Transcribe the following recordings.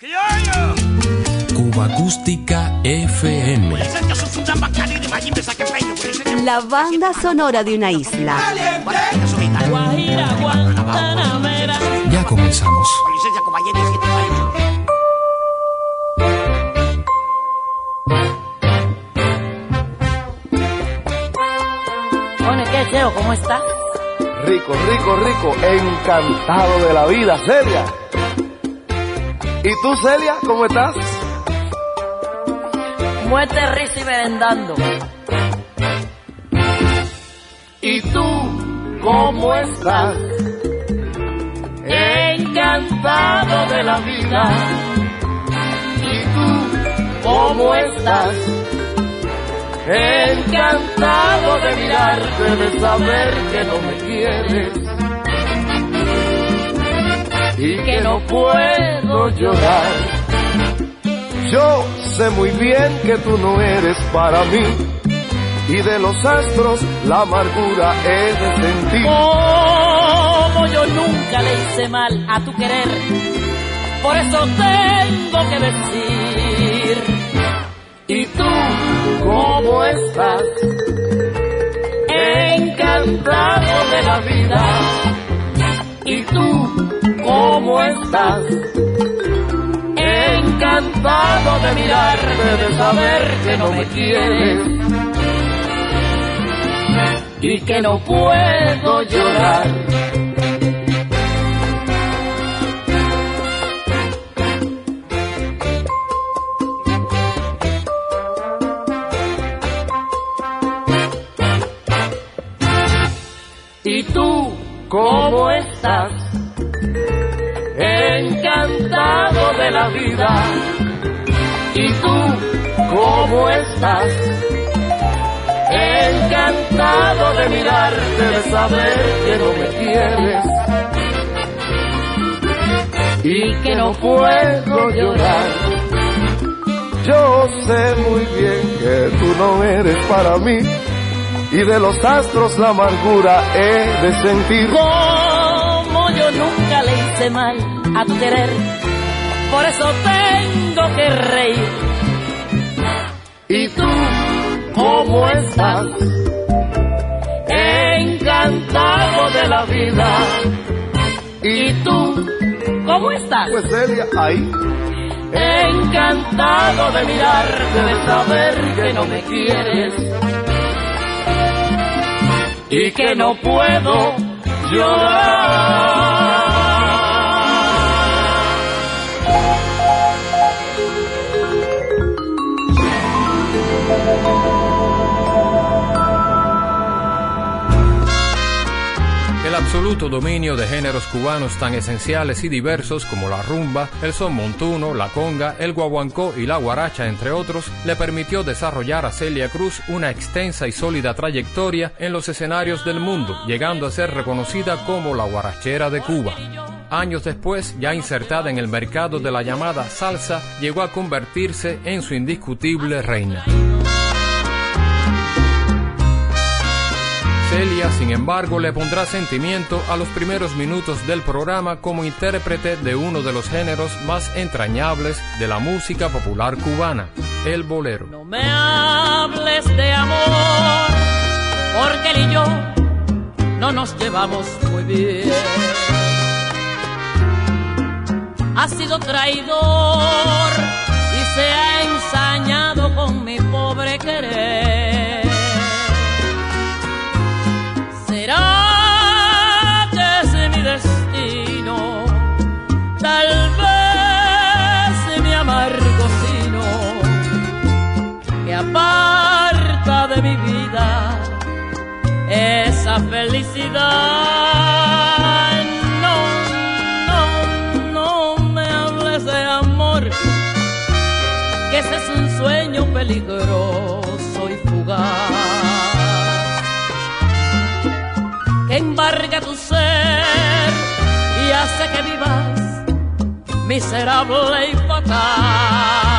Cuba Acústica FM. La banda sonora de una isla. Ya comenzamos. Bueno, ¿qué Cheo? ¿Cómo estás? Rico, rico, rico, encantado de la vida, Celia. ¿Y tú, Celia, cómo estás? Muerte, risa y merendando. ¿Y tú, cómo estás? Encantado de la vida. ¿Y tú, cómo estás? Encantado de mirarte, de saber que no me quieres. Y que no puedo llorar. Yo sé muy bien que tú no eres para mí. Y de los astros la amargura he de sentir. Como yo nunca le hice mal a tu querer, por eso tengo que decir. ¿Y tú cómo estás? Encantado de la vida. ¿Y tú cómo estás? Encantado de mirarte, de saber que no me quieres. Y que no puedo llorar. ¿Y tú cómo estás? Encantado de la vida. ¿Y tú cómo estás? Encantado de mirarte, de saber que no me quieres. Y que no puedo llorar. Yo sé muy bien que tú no eres para mí y de los astros la amargura he de sentir. Como yo nunca le hice mal a tu querer, por eso tengo que reír. ¿Y tú cómo estás? Encantado de la vida. ¿Y tú ¿Cómo estás? Pues Celia, ahí. Encantado de mirarte, de saber que no me quieres. Y que no puedo llorar. Absoluto dominio de géneros cubanos tan esenciales y diversos como la rumba, el son montuno, la conga, el guaguancó y la guaracha, entre otros, le permitió desarrollar a Celia Cruz una extensa y sólida trayectoria en los escenarios del mundo, llegando a ser reconocida como la guarachera de Cuba. Años después, ya insertada en el mercado de la llamada salsa, llegó a convertirse en su indiscutible reina. Celia, sin embargo, le pondrá sentimiento a los primeros minutos del programa como intérprete de uno de los géneros más entrañables de la música popular cubana, el bolero. No me hables de amor, porque él y yo no nos llevamos muy bien. Ha sido traidor y se ha ensañado con mi pobre querer. Esa felicidad. No, no, no me hables de amor, que ese es un sueño peligroso y fugaz que embarga tu ser y hace que vivas miserable y fatal.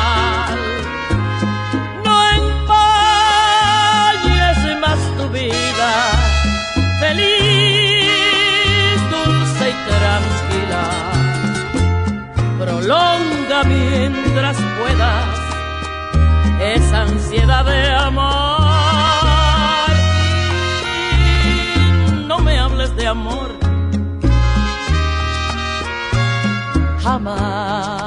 Prolonga mientras puedas esa ansiedad de amar. Y no me hables de amor jamás.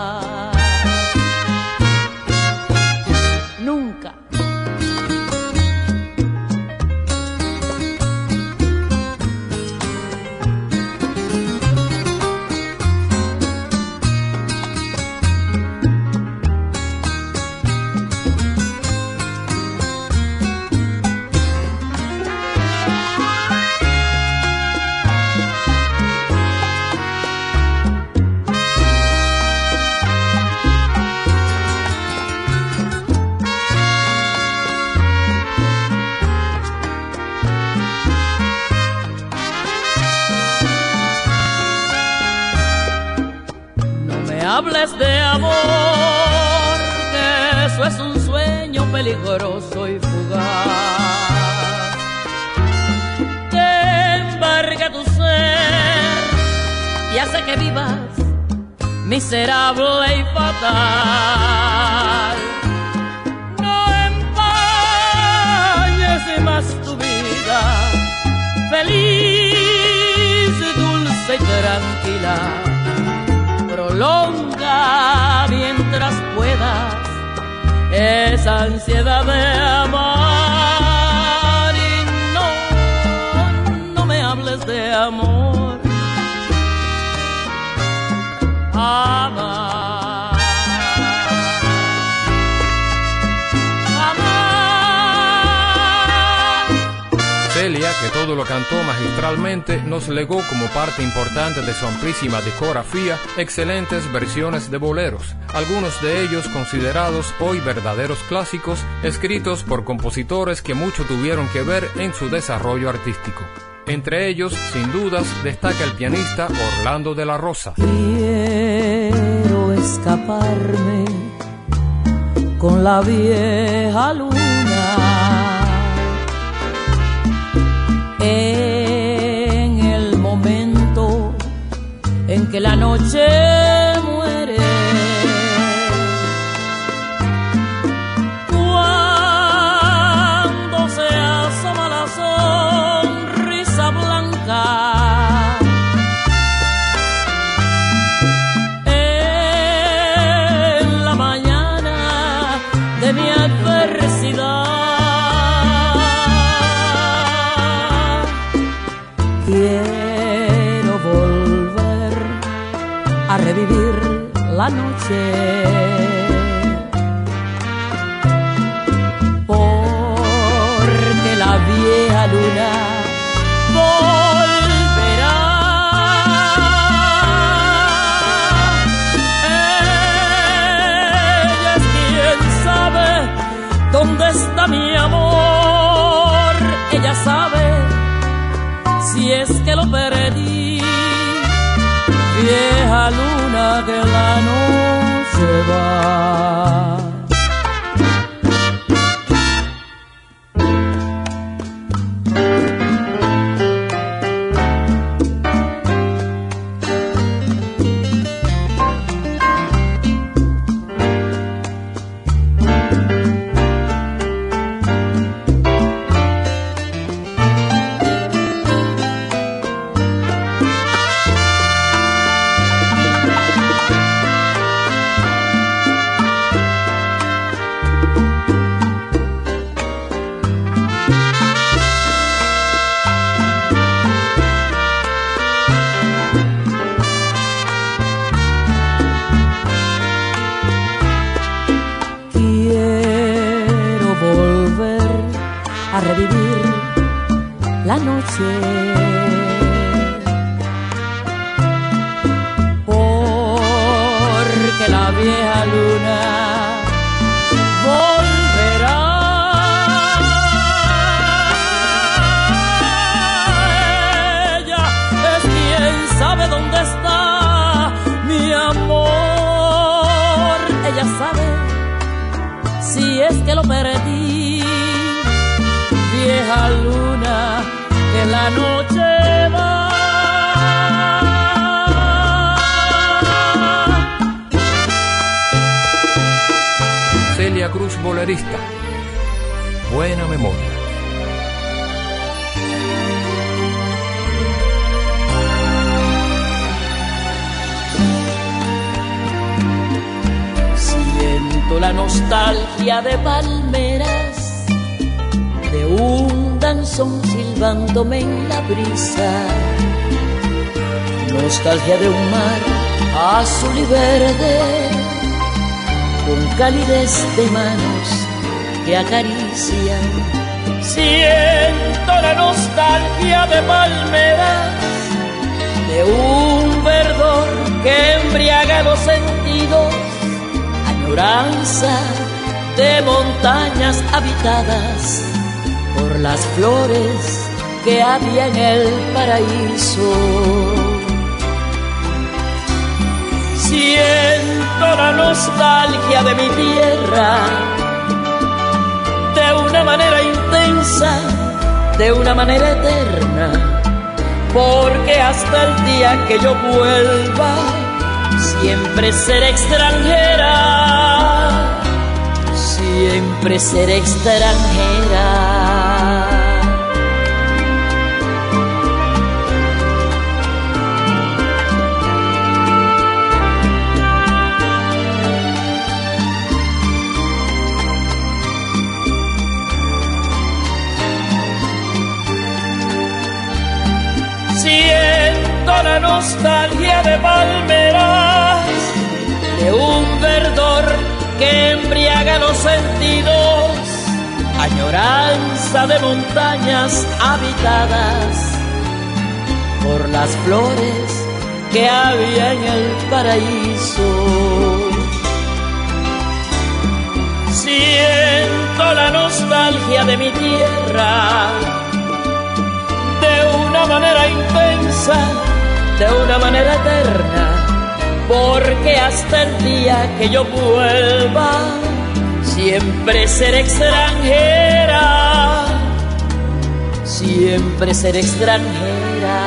Hables de amor, que eso es un sueño peligroso y fugaz. Embarga tu ser y hace que vivas miserable y fatal. No empañes más tu vida, feliz, dulce y tranquila prolonga mientras puedas. Esa ansiedad de amar lo cantó magistralmente, nos legó como parte importante de su amplísima discografía excelentes versiones de boleros, algunos de ellos considerados hoy verdaderos clásicos, escritos por compositores que mucho tuvieron que ver en su desarrollo artístico. Entre ellos, sin dudas, destaca el pianista Orlando de la Rosa. Quiero escaparme con la vieja luna que la noche la que lo perdí. Vieja luna, que la noche va. Celia Cruz, bolerista. Buena memoria. La nostalgia de palmeras, de un danzón silbándome en la brisa. Nostalgia de un mar azul y verde, con calidez de manos que acarician. Siento la nostalgia de palmeras, de un verdor que embriaga los sentidos, de montañas habitadas por las flores que había en el paraíso. Siento la nostalgia de mi tierra de una manera intensa, de una manera eterna, porque hasta el día que yo vuelva, siempre seré extranjera, siempre seré extranjera. Siento la nostalgia de palmeras, de un verdor que embriaga los sentidos, añoranza de montañas habitadas por las flores que había en el paraíso. Siento la nostalgia de mi tierra, de una manera intensa, de una manera eterna, porque hasta el día que yo vuelva, siempre seré extranjera, siempre seré extranjera.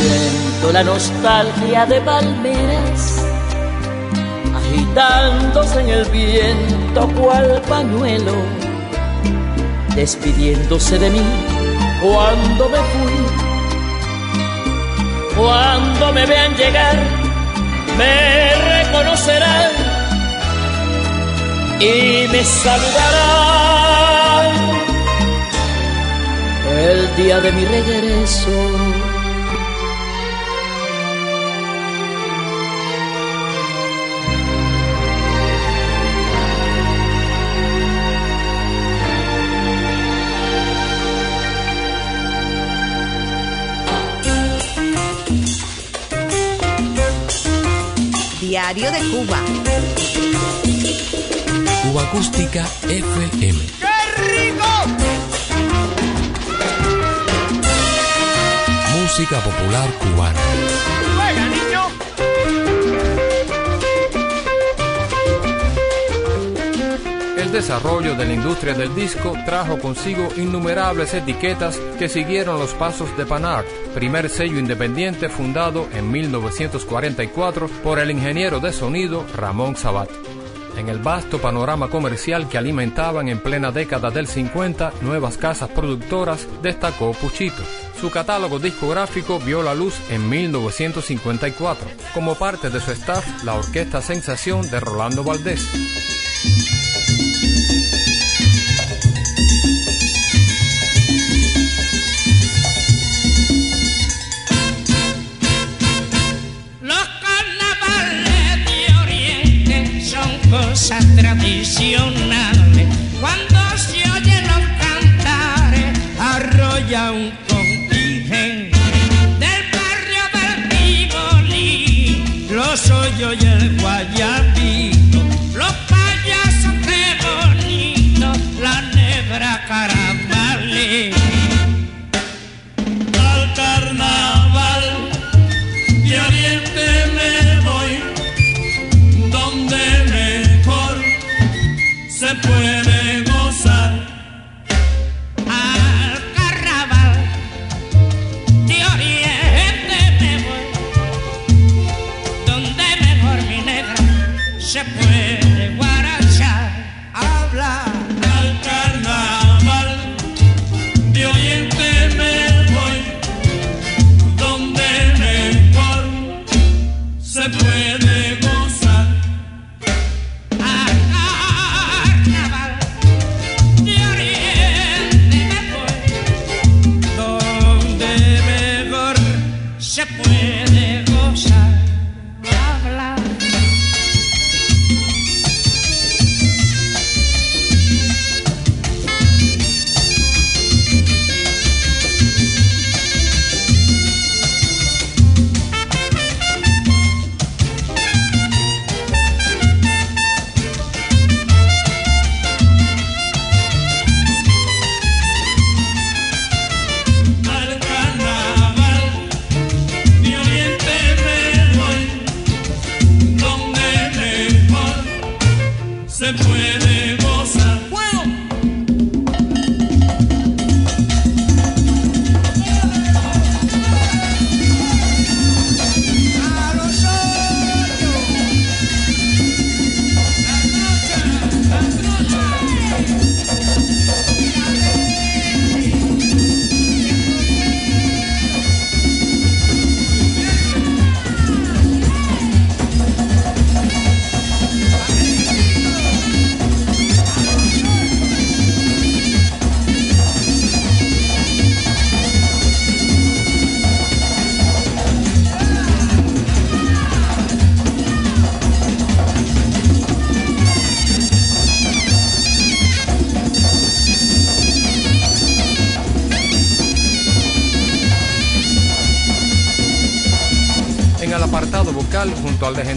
Siento la nostalgia de palmeras agitándose en el viento cual pañuelo, despidiéndose de mí cuando me fui. Cuando me vean llegar, me reconocerán y me saludarán el día de mi regreso. Diario de Cuba. Cuba Acústica FM. Música popular cubana. Desarrollo de la industria del disco trajo consigo innumerables etiquetas que siguieron los pasos de Panart, primer sello independiente fundado en 1944 por el ingeniero de sonido Ramón Sabat. En el vasto panorama comercial que alimentaban en plena década del 50 nuevas casas productoras, destacó Puchito. Su catálogo discográfico vio la luz en 1954, como parte de su staff la Orquesta Sensación de Rolando Valdés. Tradicionales. Cuando se oyen los cantares, arrolla un contingente del barrio del Tivoli, los hoyos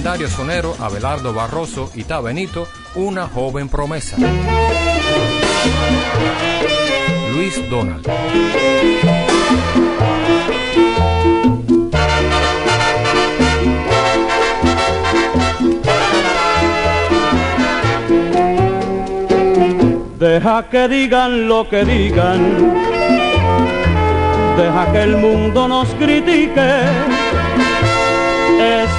legendario sonero Abelardo Barroso y Benito, una joven promesa. Luis Donald. Deja que digan lo que digan, deja que el mundo nos critique,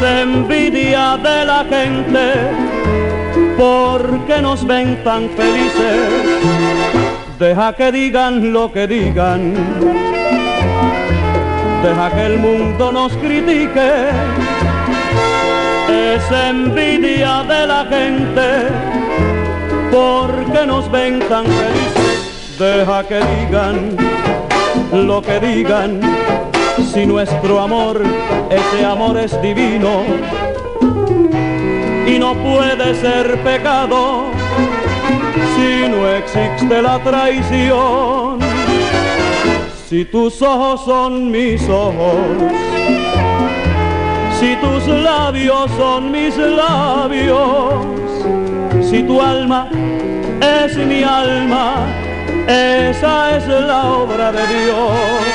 envidia de la gente porque nos ven tan felices. Deja que digan lo que digan, deja que el mundo nos critique, es envidia de la gente porque nos ven tan felices. Deja que digan lo que digan, si nuestro amor, ese amor es divino y no puede ser pecado si no existe la traición. Si tus ojos son mis ojos, si tus labios son mis labios, si tu alma es mi alma, esa es la obra de Dios.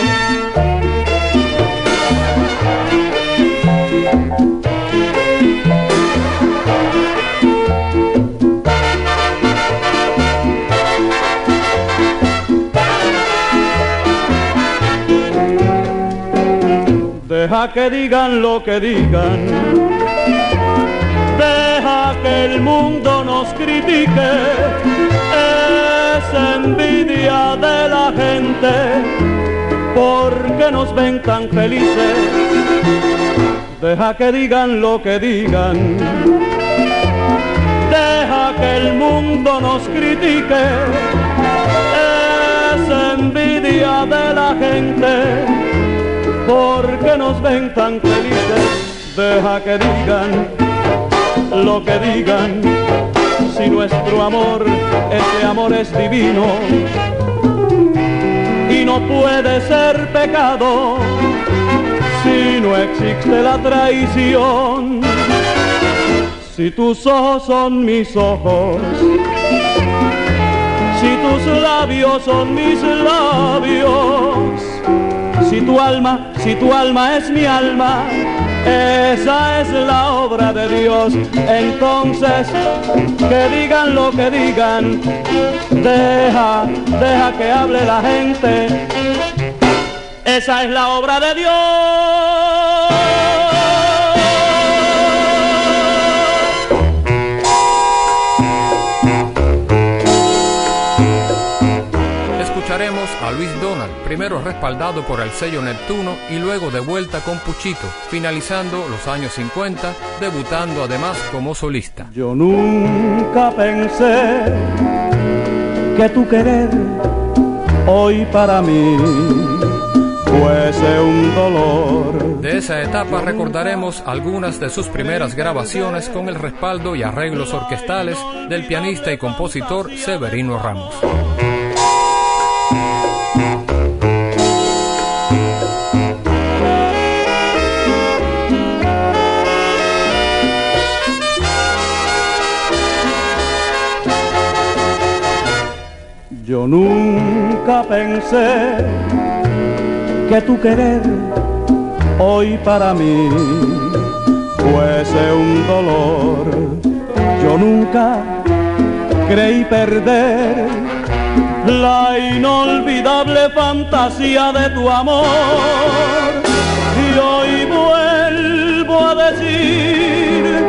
Deja que digan lo que digan. Que el mundo nos critique, es envidia de la gente, porque nos ven tan felices. Deja que digan lo que digan, deja que el mundo nos critique, es envidia de la gente, porque nos ven tan felices. Deja que digan lo que digan, si nuestro amor, ese amor es divino y no puede ser pecado si no existe la traición. Si tus ojos son mis ojos, si tus labios son mis labios, si tu alma, si tu alma es mi alma, esa es la obra de Dios. Entonces, que digan lo que digan, deja, deja que hable la gente. Esa es la obra de Dios. A Luis Donald, primero respaldado por el sello Neptuno y luego de vuelta con Puchito, finalizando los años 50, debutando además como solista. Yo nunca pensé que tu querer hoy para mí fuese un dolor. De esa etapa recordaremos algunas de sus primeras grabaciones con el respaldo y arreglos orquestales del pianista y compositor Severino Ramos. Yo nunca pensé que tu querer hoy para mí fuese un dolor. Yo nunca creí perder la inolvidable fantasía de tu amor. Y hoy vuelvo a decir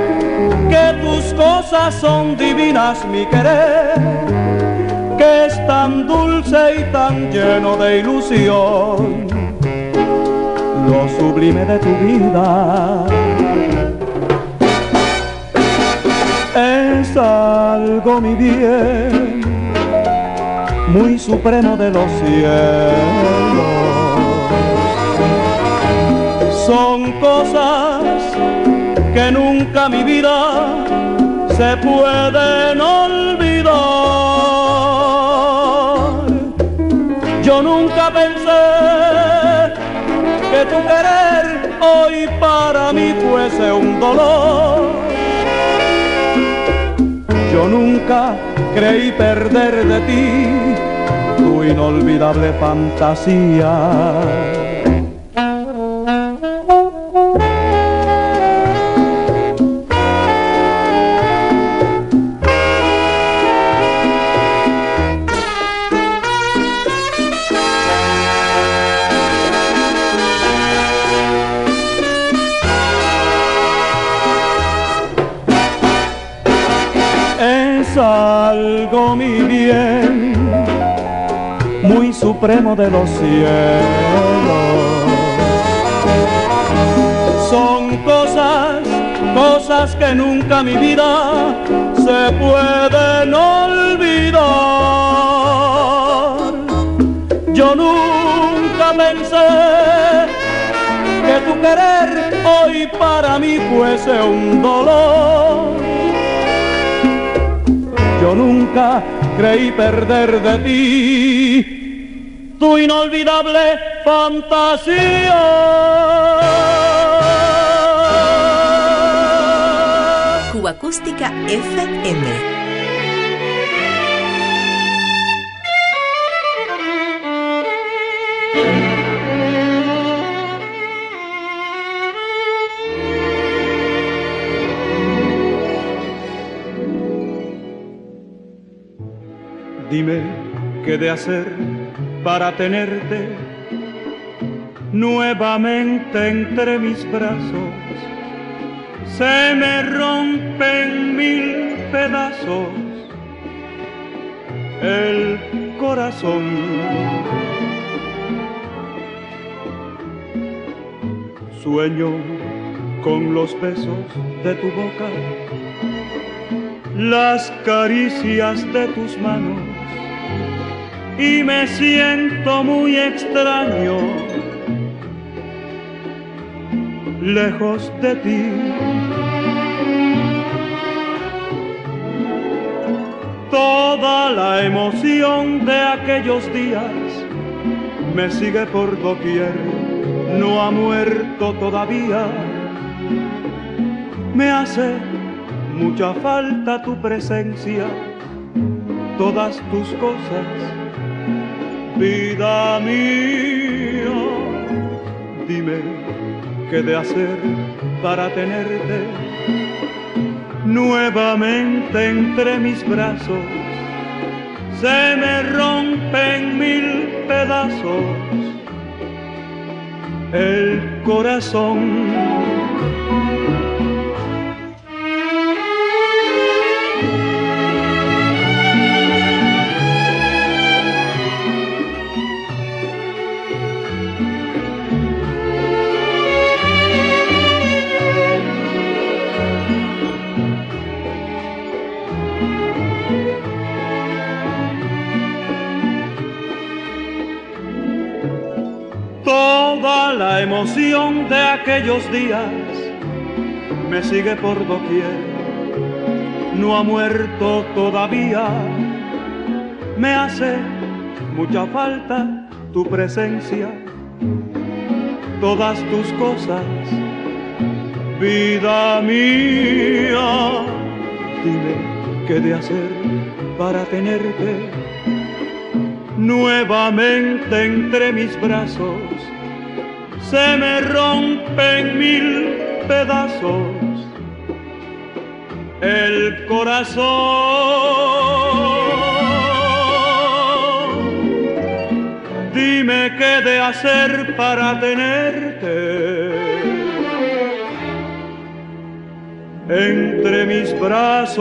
que tus cosas son divinas, mi querer que es tan dulce y tan lleno de ilusión, lo sublime de tu vida. Es algo, mi bien, muy supremo de los cielos. Son cosas que nunca mi vida se pueden olvidar. Yo nunca pensé que tu querer hoy para mí fuese un dolor. Yo nunca creí perder de ti tu inolvidable fantasía. Algo mi bien, muy supremo de los cielos. Son cosas, cosas que nunca mi vida se pueden olvidar. Yo nunca pensé que tu querer hoy para mí fuese un dolor creí perder de ti tu inolvidable fantasía. Cuba Acústica FM. Dime qué de hacer para tenerte nuevamente entre mis brazos. Se me rompen mil pedazos el corazón. Sueño con los besos de tu boca, las caricias de tus manos y me siento muy extraño lejos de ti. Toda la emoción de aquellos días me sigue por doquier, no ha muerto todavía. Me hace mucha falta tu presencia, todas tus cosas vida mía, dime qué de hacer para tenerte nuevamente entre mis brazos. Se me rompen mil pedazos el corazón emoción de aquellos días. Me sigue por doquier, no ha muerto todavía, me hace mucha falta tu presencia, todas tus cosas, vida mía, dime qué de hacer para tenerte nuevamente entre mis brazos se me rompen mil pedazos el corazón. Dime qué de hacer para tenerte entre mis brazos.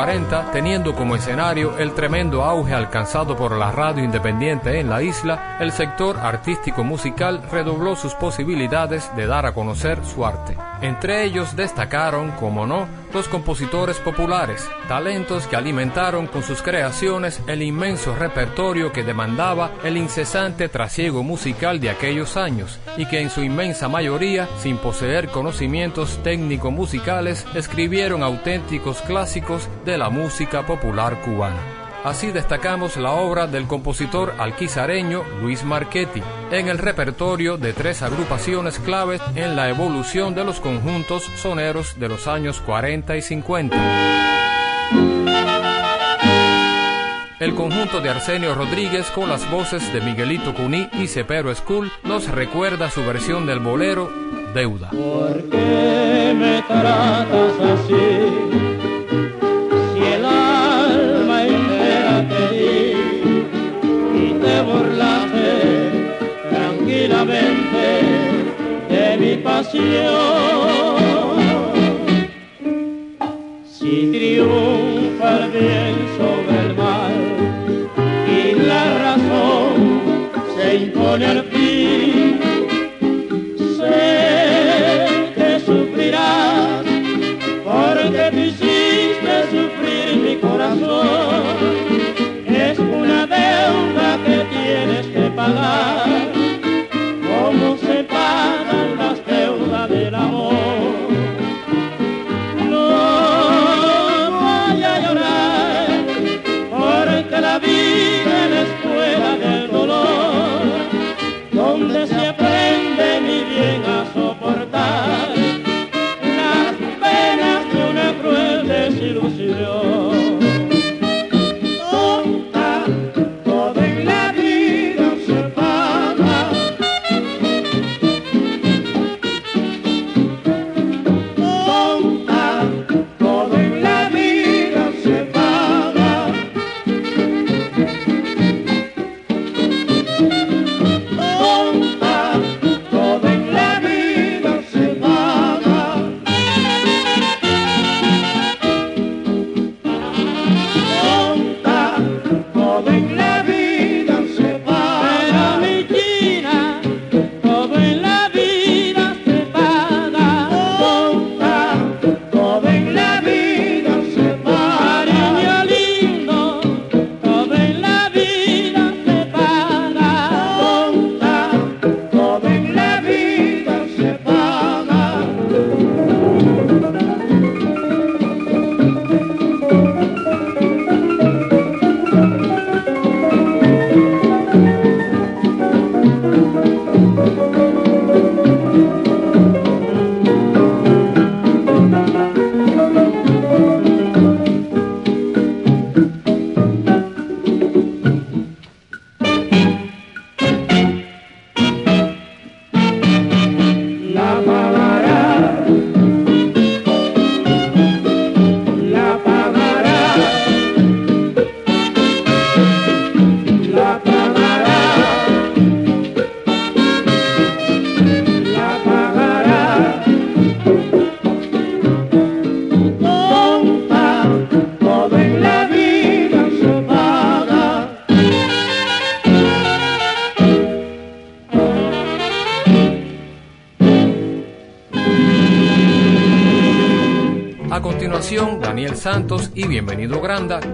40, teniendo como escenario el tremendo auge alcanzado por la radio independiente en la isla, el sector artístico musical redobló sus posibilidades de dar a conocer su arte. Entre ellos destacaron, como no, los compositores populares, talentos que alimentaron con sus creaciones el inmenso repertorio que demandaba el incesante trasiego musical de aquellos años y que en su inmensa mayoría, sin poseer conocimientos técnico-musicales, escribieron auténticos clásicos de la música popular cubana. Así destacamos la obra del compositor alquizareño Luis Marchetti, en el repertorio de tres agrupaciones claves en la evolución de los conjuntos soneros de los años 40 y 50. El conjunto de Arsenio Rodríguez con las voces de Miguelito Cuní y Cepero School nos recuerda su versión del bolero Deuda. ¿Por qué me tratas así? Si triunfa el bien sobre el mal y la razón se impone al La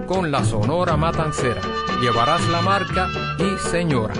Con la Sonora Matancera. Llevarás la marca y Señora.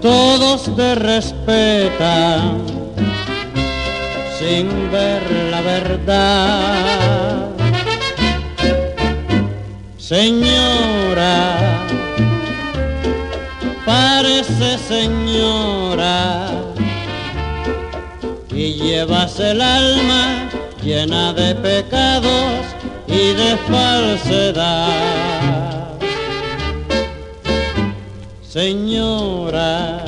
Todos te respetan sin ver la verdad. Señora, parece señora y llevas el alma llena de pecados y de falsedad. Señora,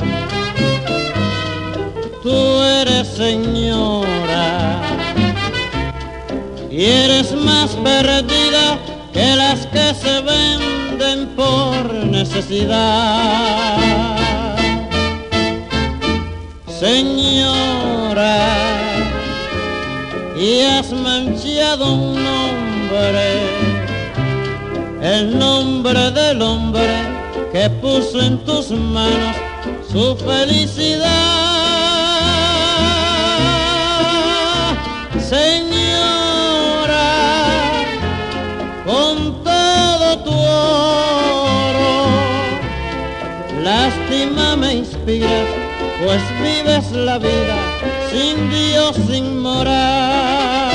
tú eres señora. Y eres más perdida que las que se venden por necesidad. Señora, y has manchado un nombre, el nombre del hombre que puso en tus manos su felicidad. Señora, con todo tu oro, lástima me inspiras, pues vives la vida sin Dios, sin moral.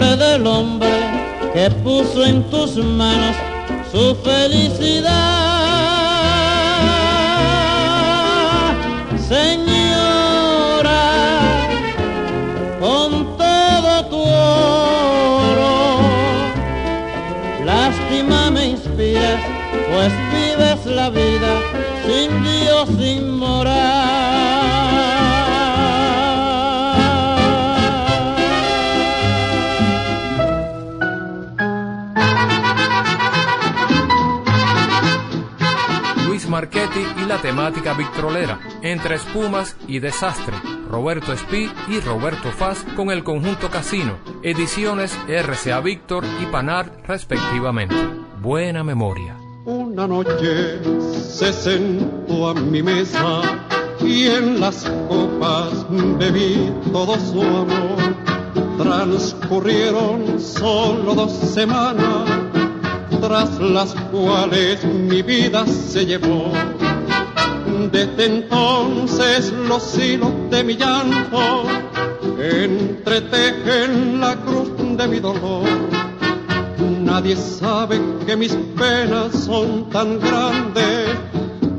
Nombre del hombre que puso en tus manos su felicidad. Señora, con todo tu oro, lástima me inspiras, pues vives la vida sin Dios, sin moral. Y la temática victrolera, entre espumas y desastre. Roberto Espí y Roberto Faz con el conjunto Casino, ediciones RCA Víctor y Panar respectivamente. Buena memoria. Una noche se sentó a mi mesa y en las copas bebí todo su amor. Transcurrieron solo dos semanas, tras las cuales mi vida se llevó. Desde entonces los hilos de mi llanto entretejen la cruz de mi dolor. Nadie sabe que mis penas son tan grandes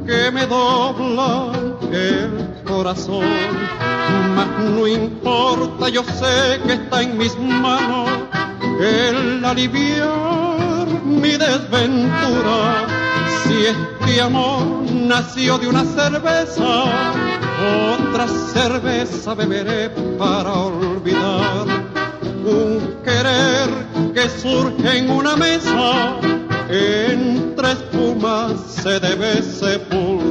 que me doblan el corazón. Mas no importa, yo sé que está en mis manos el aliviar mi desventura. Si este amor nació de una cerveza, otra cerveza beberé para olvidar. Un querer que surge en una mesa, entre espumas se debe sepultar.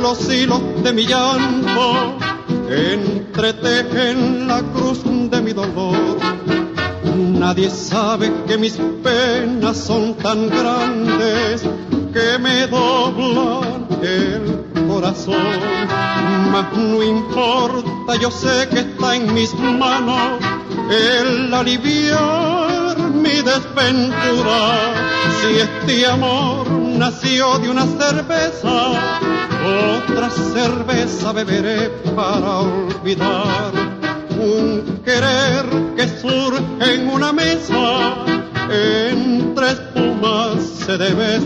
Los hilos de mi llanto entretejen la cruz de mi dolor. Nadie sabe que mis penas son tan grandes que me doblan el corazón. Mas no importa, yo sé que está en mis manos el aliviar mi desventura. Si este amor nació de una cerveza, otra cerveza beberé para olvidar un querer que surge en una mesa, entre espumas se debe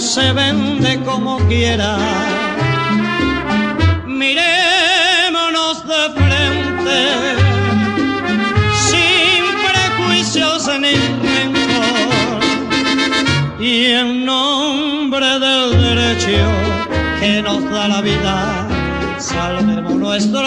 se vende como quiera. Mirémonos de frente, sin prejuicios ni rencor, y en nombre del derecho que nos da la vida, salvemos nuestro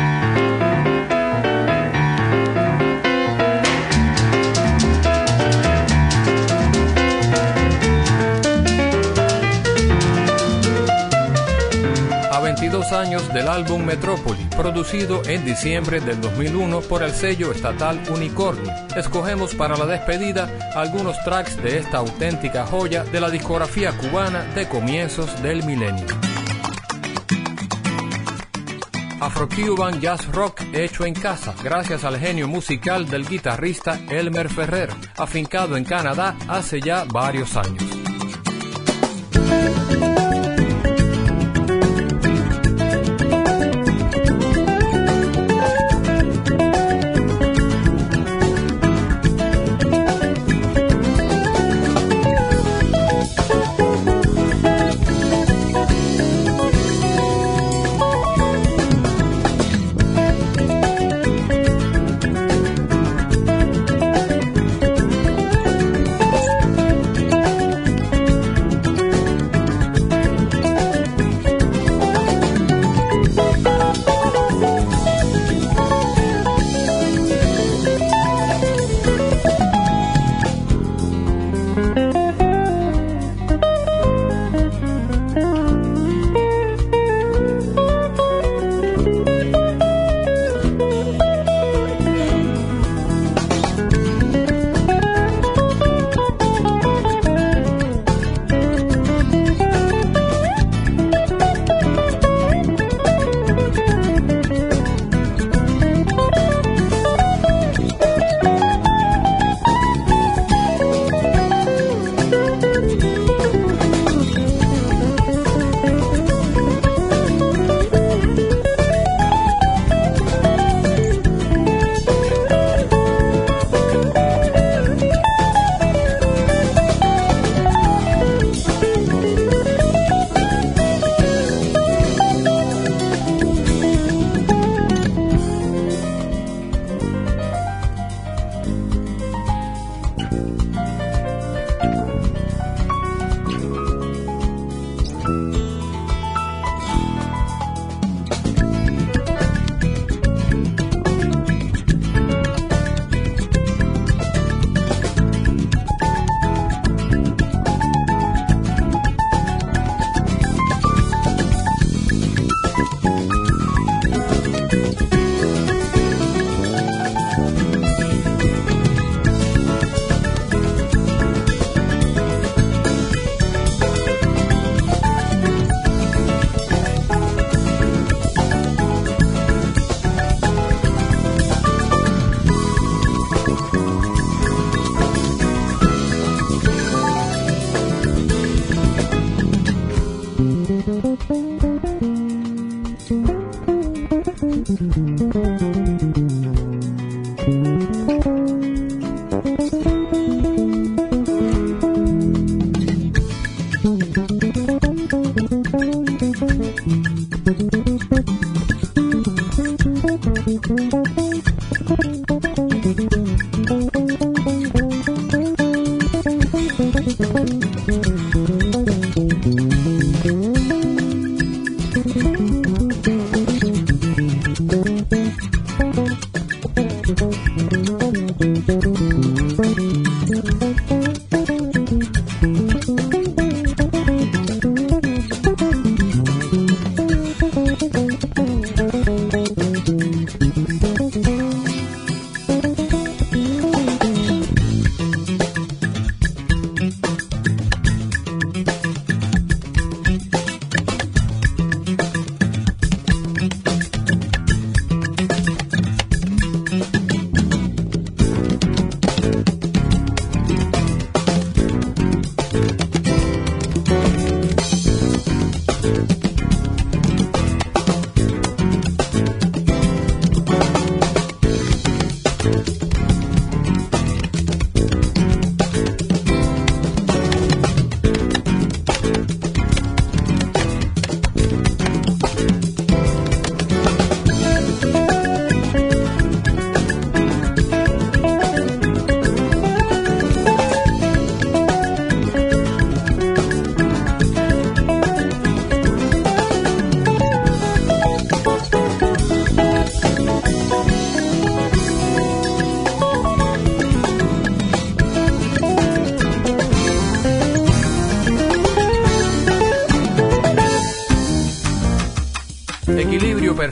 22 años del álbum Metrópoli, producido en diciembre del 2001 por el sello estatal Unicornio, escogemos para la despedida algunos tracks de esta auténtica joya de la discografía cubana de comienzos del milenio. Afro-Cuban Jazz Rock hecho en casa, gracias al genio musical del guitarrista Elmer Ferrer, afincado en Canadá hace ya varios años.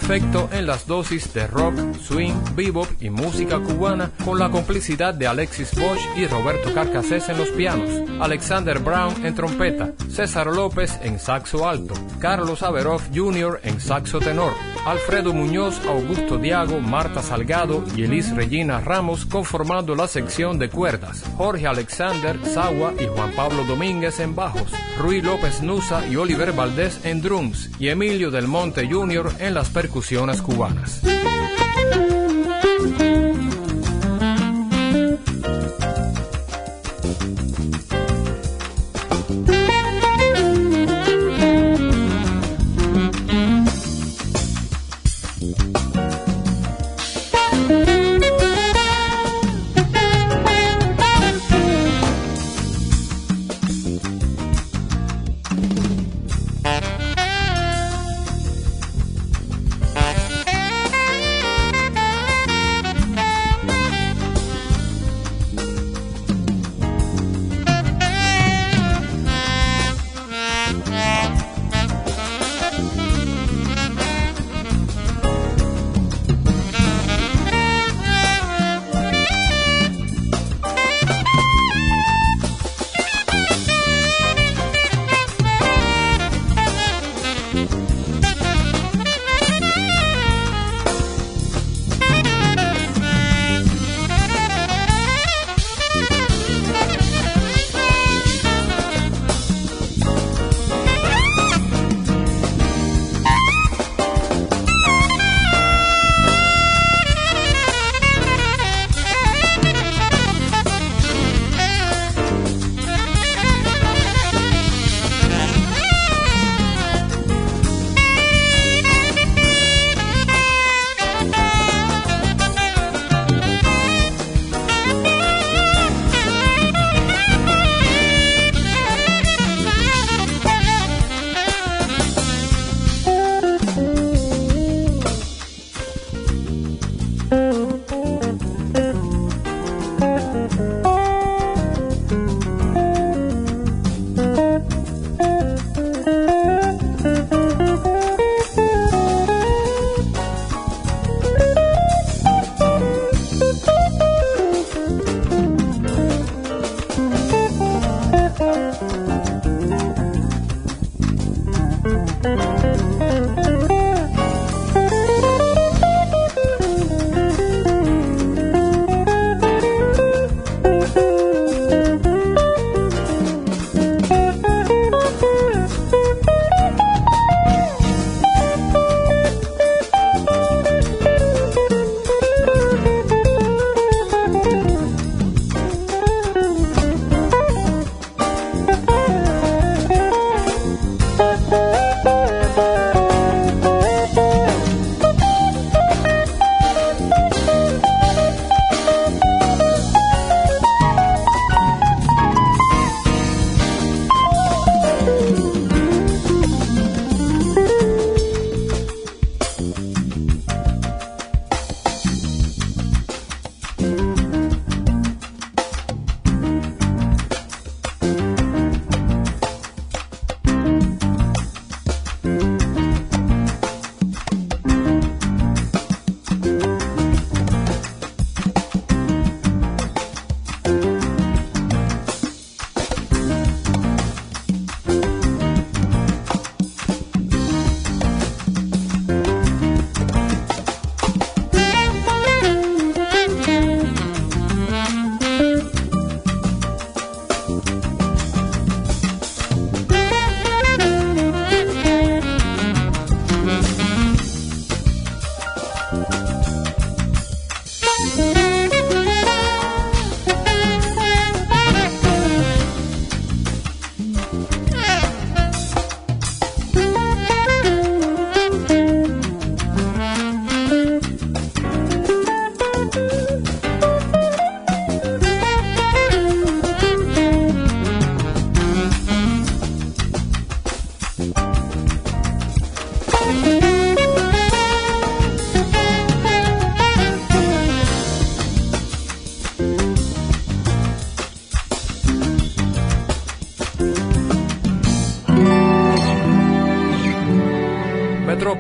En las dosis de rock, swing, bebop y música cubana con la complicidad de Alexis Bosch y Roberto Carcassés en los pianos, Alexander Brown en trompeta, César López en saxo alto, Carlos Averoff Jr. en saxo tenor, Alfredo Muñoz, Augusto Diago, Marta Salgado y Elis Regina Ramos conformando la sección de cuerdas, Jorge Alexander Sagua y Juan Pablo Domínguez en bajos, Rui López Nusa y Oliver Valdés en drums y Emilio del Monte Jr. en las percusiones cubanas.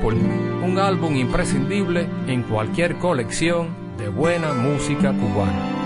Un álbum imprescindible en cualquier colección de buena música cubana.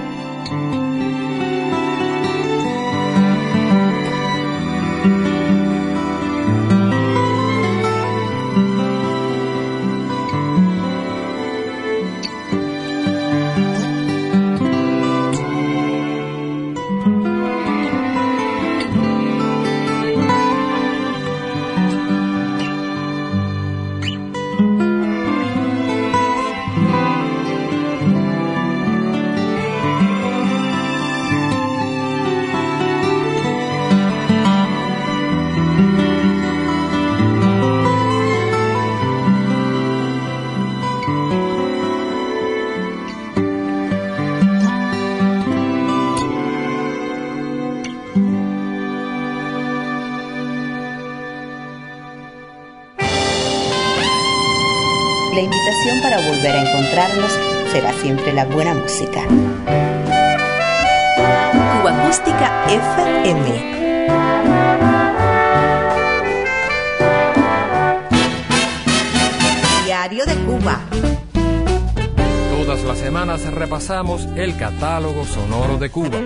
La buena música. Cuba Acústica FM. Diario de Cuba. Todas las semanas repasamos el catálogo sonoro de Cuba.